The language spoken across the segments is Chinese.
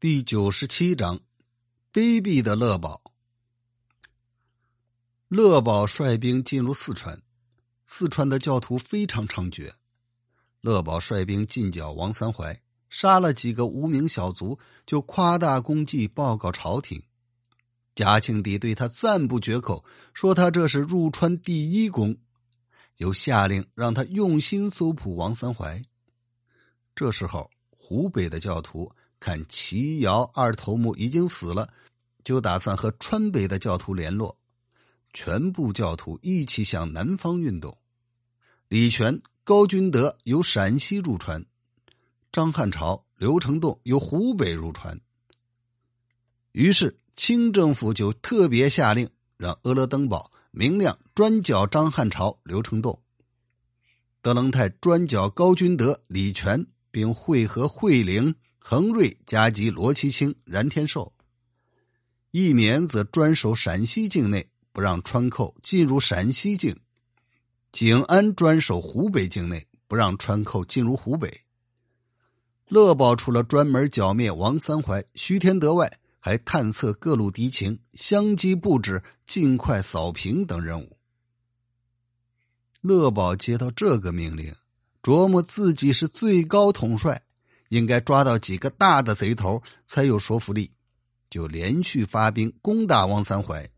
第九十七章，卑鄙的乐宝。乐宝率兵进入四川，四川的教徒非常猖獗。乐宝率兵进剿王三槐，杀了几个无名小卒，就夸大功绩报告朝廷。嘉庆帝对他赞不绝口，说他这是入川第一功，又下令让他用心搜捕王三槐。这时候，湖北的教徒。看齐尧二头目已经死了，就打算和川北的教徒联络，全部教徒一起向南方运动。李全、高君德由陕西入川，张汉朝、刘成栋由湖北入川。于是清政府就特别下令，让阿勒登堡、明亮专剿张汉朝、刘成栋，德楞泰专剿高君德、李全，并会合惠陵。恒瑞加急罗其清、冉天寿，一绵则专守陕西境内，不让川寇进入陕西境；景安专守湖北境内，不让川寇进入湖北。乐宝除了专门剿灭王三槐、徐天德外，还探测各路敌情，相机布置，尽快扫平等任务。乐宝接到这个命令，琢磨自己是最高统帅。应该抓到几个大的贼头才有说服力，就连续发兵攻打王三槐。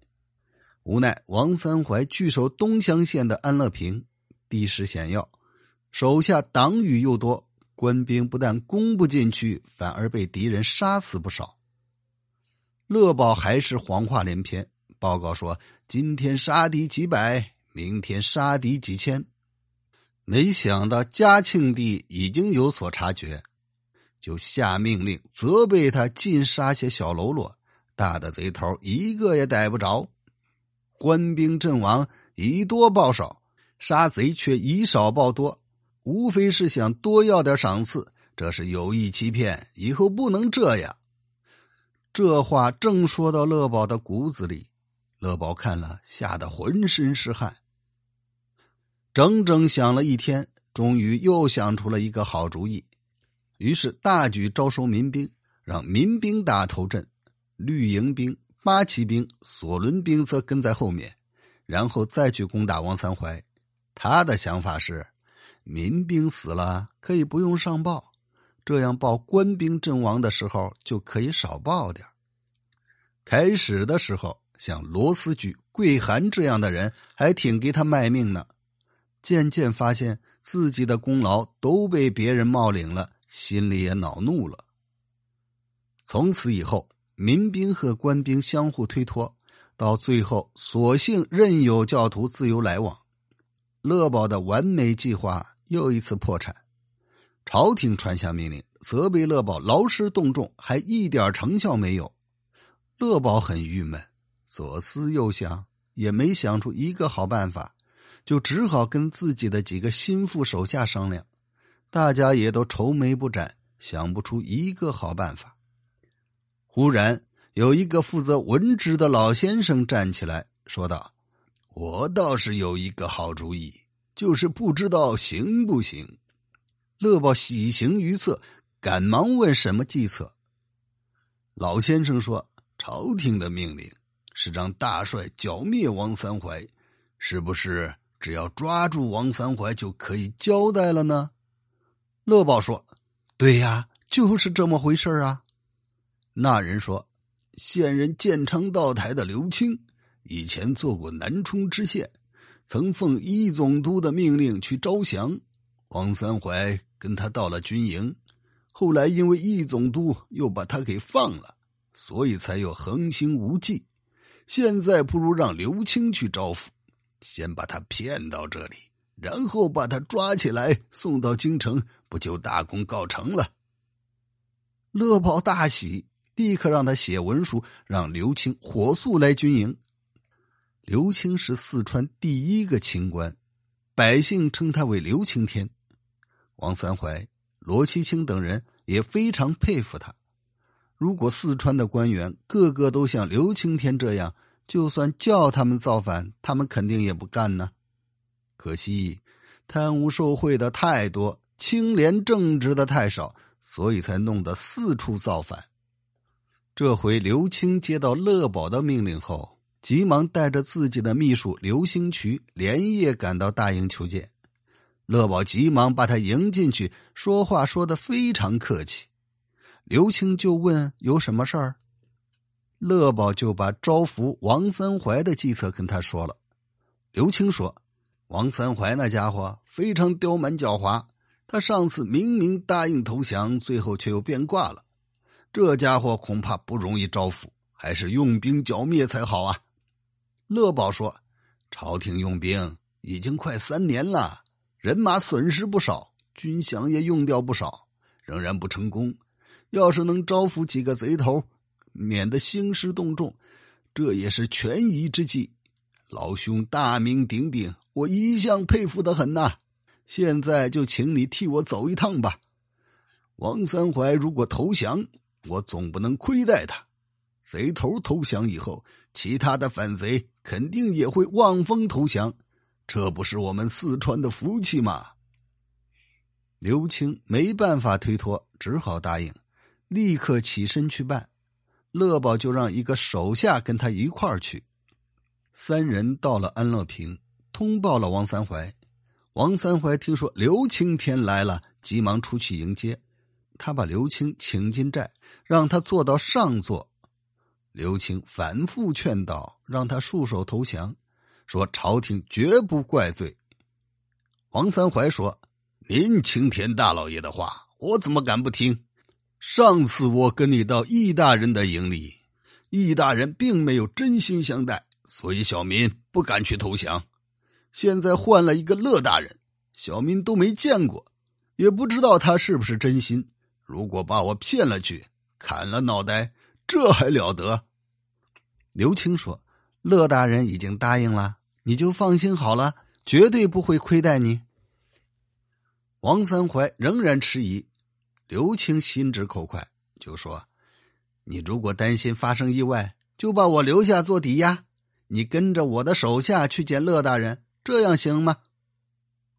无奈王三槐据守东乡县的安乐坪，地势险要，手下党羽又多，官兵不但攻不进去，反而被敌人杀死不少。乐宝还是谎话连篇，报告说今天杀敌几百，明天杀敌几千。没想到嘉庆帝已经有所察觉。就下命令责备他尽杀些小喽啰，大的贼头一个也逮不着。官兵阵亡，以多报少，杀贼却以少报多，无非是想多要点赏赐，这是有意欺骗。以后不能这样。这话正说到乐宝的骨子里，乐宝看了，吓得浑身是汗。整整想了一天，终于又想出了一个好主意。于是大举招收民兵，让民兵打头阵，绿营兵、八旗兵、索伦兵则跟在后面，然后再去攻打王三怀。他的想法是，民兵死了可以不用上报，这样报官兵阵亡的时候就可以少报点开始的时候，像罗思举、桂涵这样的人还挺给他卖命呢，渐渐发现自己的功劳都被别人冒领了。心里也恼怒了。从此以后，民兵和官兵相互推脱，到最后，索性任由教徒自由来往。乐宝的完美计划又一次破产。朝廷传下命令，责备乐宝劳师动众，还一点成效没有。乐宝很郁闷，左思右想，也没想出一个好办法，就只好跟自己的几个心腹手下商量。大家也都愁眉不展，想不出一个好办法。忽然，有一个负责文职的老先生站起来说道：“我倒是有一个好主意，就是不知道行不行。”乐宝喜形于色，赶忙问：“什么计策？”老先生说：“朝廷的命令是让大帅剿灭王三槐，是不是只要抓住王三槐就可以交代了呢？”乐宝说：“对呀，就是这么回事啊。”那人说：“现任建昌道台的刘清，以前做过南充知县，曾奉一总督的命令去招降王三槐，跟他到了军营。后来因为一总督又把他给放了，所以才又横行无忌。现在不如让刘青去招抚，先把他骗到这里。”然后把他抓起来送到京城，不就大功告成了？乐宝大喜，立刻让他写文书，让刘青火速来军营。刘青是四川第一个清官，百姓称他为刘青天。王三怀、罗七清等人也非常佩服他。如果四川的官员个个都像刘青天这样，就算叫他们造反，他们肯定也不干呢。可惜，贪污受贿的太多，清廉正直的太少，所以才弄得四处造反。这回刘青接到乐宝的命令后，急忙带着自己的秘书刘兴渠连夜赶到大营求见。乐宝急忙把他迎进去，说话说的非常客气。刘青就问有什么事儿，乐宝就把招抚王三怀的计策跟他说了。刘青说：“王三怀那家伙非常刁蛮狡猾，他上次明明答应投降，最后却又变卦了。这家伙恐怕不容易招抚，还是用兵剿灭才好啊。”乐宝说：“朝廷用兵已经快三年了，人马损失不少，军饷也用掉不少，仍然不成功。要是能招抚几个贼头，免得兴师动众，这也是权宜之计。”老兄大名鼎鼎，我一向佩服的很呐。现在就请你替我走一趟吧。王三怀如果投降，我总不能亏待他。贼头投降以后，其他的反贼肯定也会望风投降，这不是我们四川的福气吗？刘青没办法推脱，只好答应，立刻起身去办。乐宝就让一个手下跟他一块儿去。三人到了安乐坪，通报了王三怀。王三怀听说刘青天来了，急忙出去迎接。他把刘青请进寨，让他坐到上座。刘青反复劝导，让他束手投降，说朝廷绝不怪罪。王三怀说：“您青天大老爷的话，我怎么敢不听？上次我跟你到易大人的营里，易大人并没有真心相待。”所以小民不敢去投降。现在换了一个乐大人，小民都没见过，也不知道他是不是真心。如果把我骗了去，砍了脑袋，这还了得？刘青说：“乐大人已经答应了，你就放心好了，绝对不会亏待你。”王三怀仍然迟疑，刘青心直口快，就说：“你如果担心发生意外，就把我留下做抵押。”你跟着我的手下去见乐大人，这样行吗？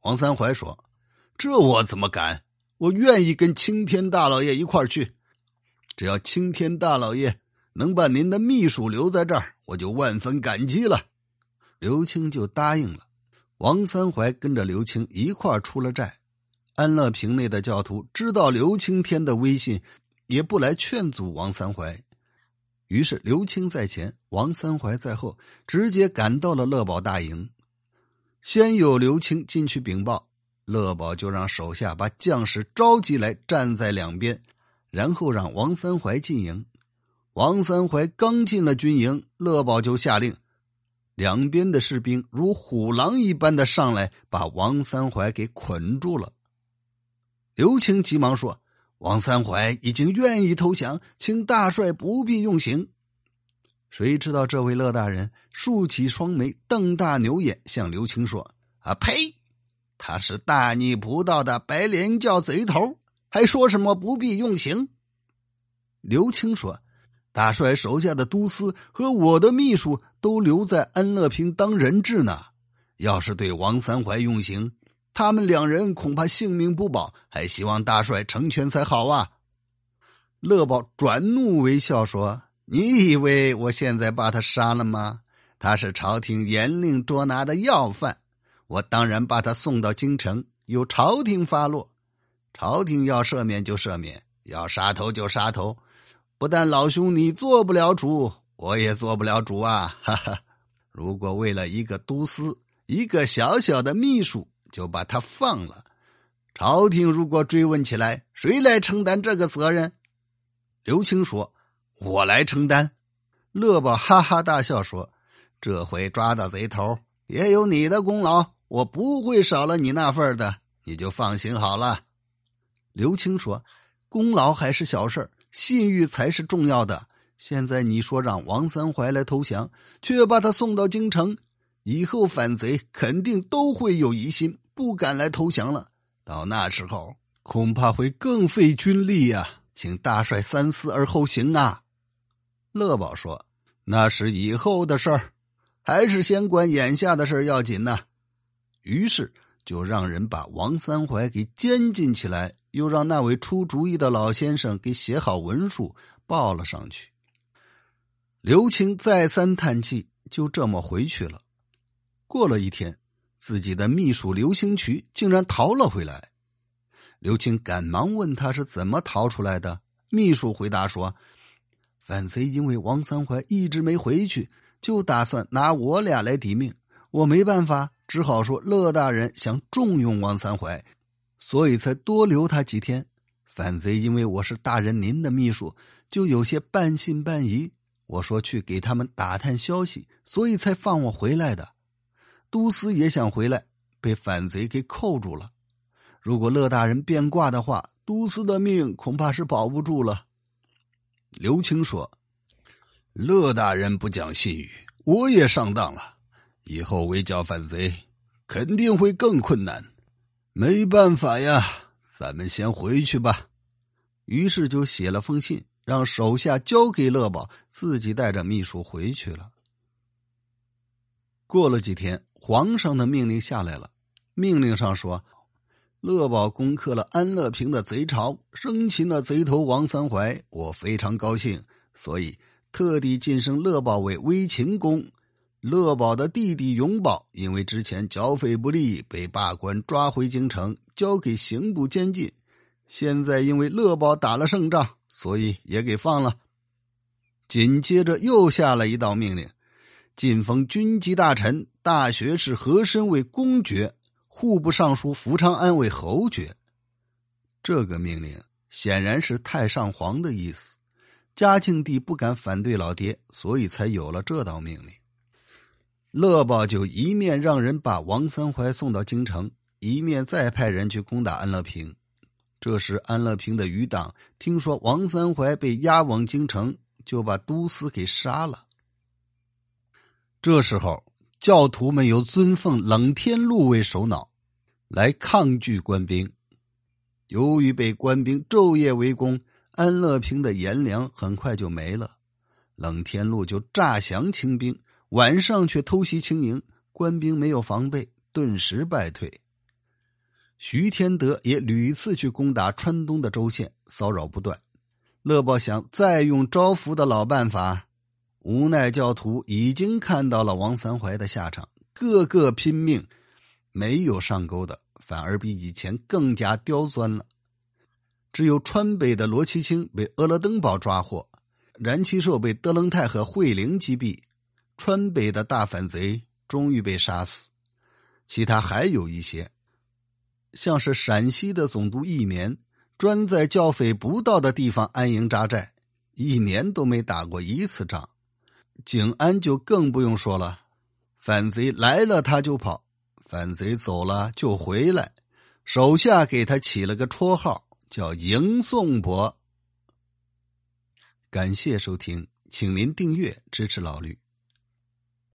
王三怀说：“这我怎么敢？我愿意跟青天大老爷一块儿去。只要青天大老爷能把您的秘书留在这儿，我就万分感激了。”刘青就答应了。王三怀跟着刘青一块儿出了寨。安乐坪内的教徒知道刘青天的威信，也不来劝阻王三怀。于是，刘青在前，王三怀在后，直接赶到了乐宝大营。先有刘青进去禀报，乐宝就让手下把将士召集来，站在两边，然后让王三怀进营。王三怀刚进了军营，乐宝就下令，两边的士兵如虎狼一般的上来，把王三怀给捆住了。刘青急忙说。王三怀已经愿意投降，请大帅不必用刑。谁知道这位乐大人竖起双眉，瞪大牛眼，向刘青说：“啊呸！他是大逆不道的白莲教贼头，还说什么不必用刑？”刘青说：“大帅手下的都司和我的秘书都留在安乐平当人质呢，要是对王三怀用刑。”他们两人恐怕性命不保，还希望大帅成全才好啊！乐宝转怒为笑说：“你以为我现在把他杀了吗？他是朝廷严令捉拿的要犯，我当然把他送到京城，由朝廷发落。朝廷要赦免就赦免，要杀头就杀头。不但老兄你做不了主，我也做不了主啊！哈哈！如果为了一个都司，一个小小的秘书。”就把他放了。朝廷如果追问起来，谁来承担这个责任？刘青说：“我来承担。”乐宝哈哈大笑说：“这回抓到贼头，也有你的功劳，我不会少了你那份的，你就放心好了。”刘青说：“功劳还是小事信誉才是重要的。现在你说让王三怀来投降，却把他送到京城，以后反贼肯定都会有疑心。”不敢来投降了，到那时候恐怕会更费军力呀，请大帅三思而后行啊。乐宝说：“那是以后的事儿，还是先管眼下的事儿要紧呢。”于是就让人把王三槐给监禁起来，又让那位出主意的老先生给写好文书报了上去。刘青再三叹气，就这么回去了。过了一天，自己的秘书刘兴渠竟然逃了回来。刘青赶忙问他是怎么逃出来的。秘书回答说：“反贼因为王三怀一直没回去，就打算拿我俩来抵命。我没办法，只好说乐大人想重用王三怀，所以才多留他几天。反贼因为我是大人您的秘书，就有些半信半疑。我说去给他们打探消息，所以才放我回来的。都司也想回来，被反贼给扣住了。”如果乐大人变卦的话，都司的命恐怕是保不住了。刘青说：“乐大人不讲信誉，我也上当了。以后围剿反贼，肯定会更困难。没办法呀，咱们先回去吧。”于是就写了封信，让手下交给乐宝，自己带着秘书回去了。过了几天，皇上的命令下来了，命令上说。乐宝攻克了安乐平的贼巢，生擒了贼头王三槐，我非常高兴，所以特地晋升乐宝为威秦公。乐宝的弟弟永宝因为之前剿匪不利，被罢官，抓回京城，交给刑部监禁。现在因为乐宝打了胜仗，所以也给放了。紧接着又下了一道命令，晋封军机大臣、大学士和珅为公爵。户部尚书福昌安为侯爵，这个命令显然是太上皇的意思。嘉庆帝不敢反对老爹，所以才有了这道命令。乐宝就一面让人把王三槐送到京城，一面再派人去攻打安乐平。这时，安乐平的余党听说王三槐被押往京城，就把都司给杀了。这时候，教徒们又尊奉冷天禄为首脑。来抗拒官兵，由于被官兵昼夜围攻，安乐平的颜良很快就没了。冷天禄就诈降清兵，晚上却偷袭清营，官兵没有防备，顿时败退。徐天德也屡次去攻打川东的州县，骚扰不断。乐宝想再用招抚的老办法，无奈教徒已经看到了王三怀的下场，个个拼命。没有上钩的，反而比以前更加刁钻了。只有川北的罗其清被俄勒登堡抓获，燃其寿被德楞泰和惠陵击毙，川北的大反贼终于被杀死。其他还有一些，像是陕西的总督义绵，专在剿匪不到的地方安营扎寨，一年都没打过一次仗。景安就更不用说了，反贼来了他就跑。反贼走了就回来，手下给他起了个绰号，叫迎宋伯。感谢收听，请您订阅支持老吕。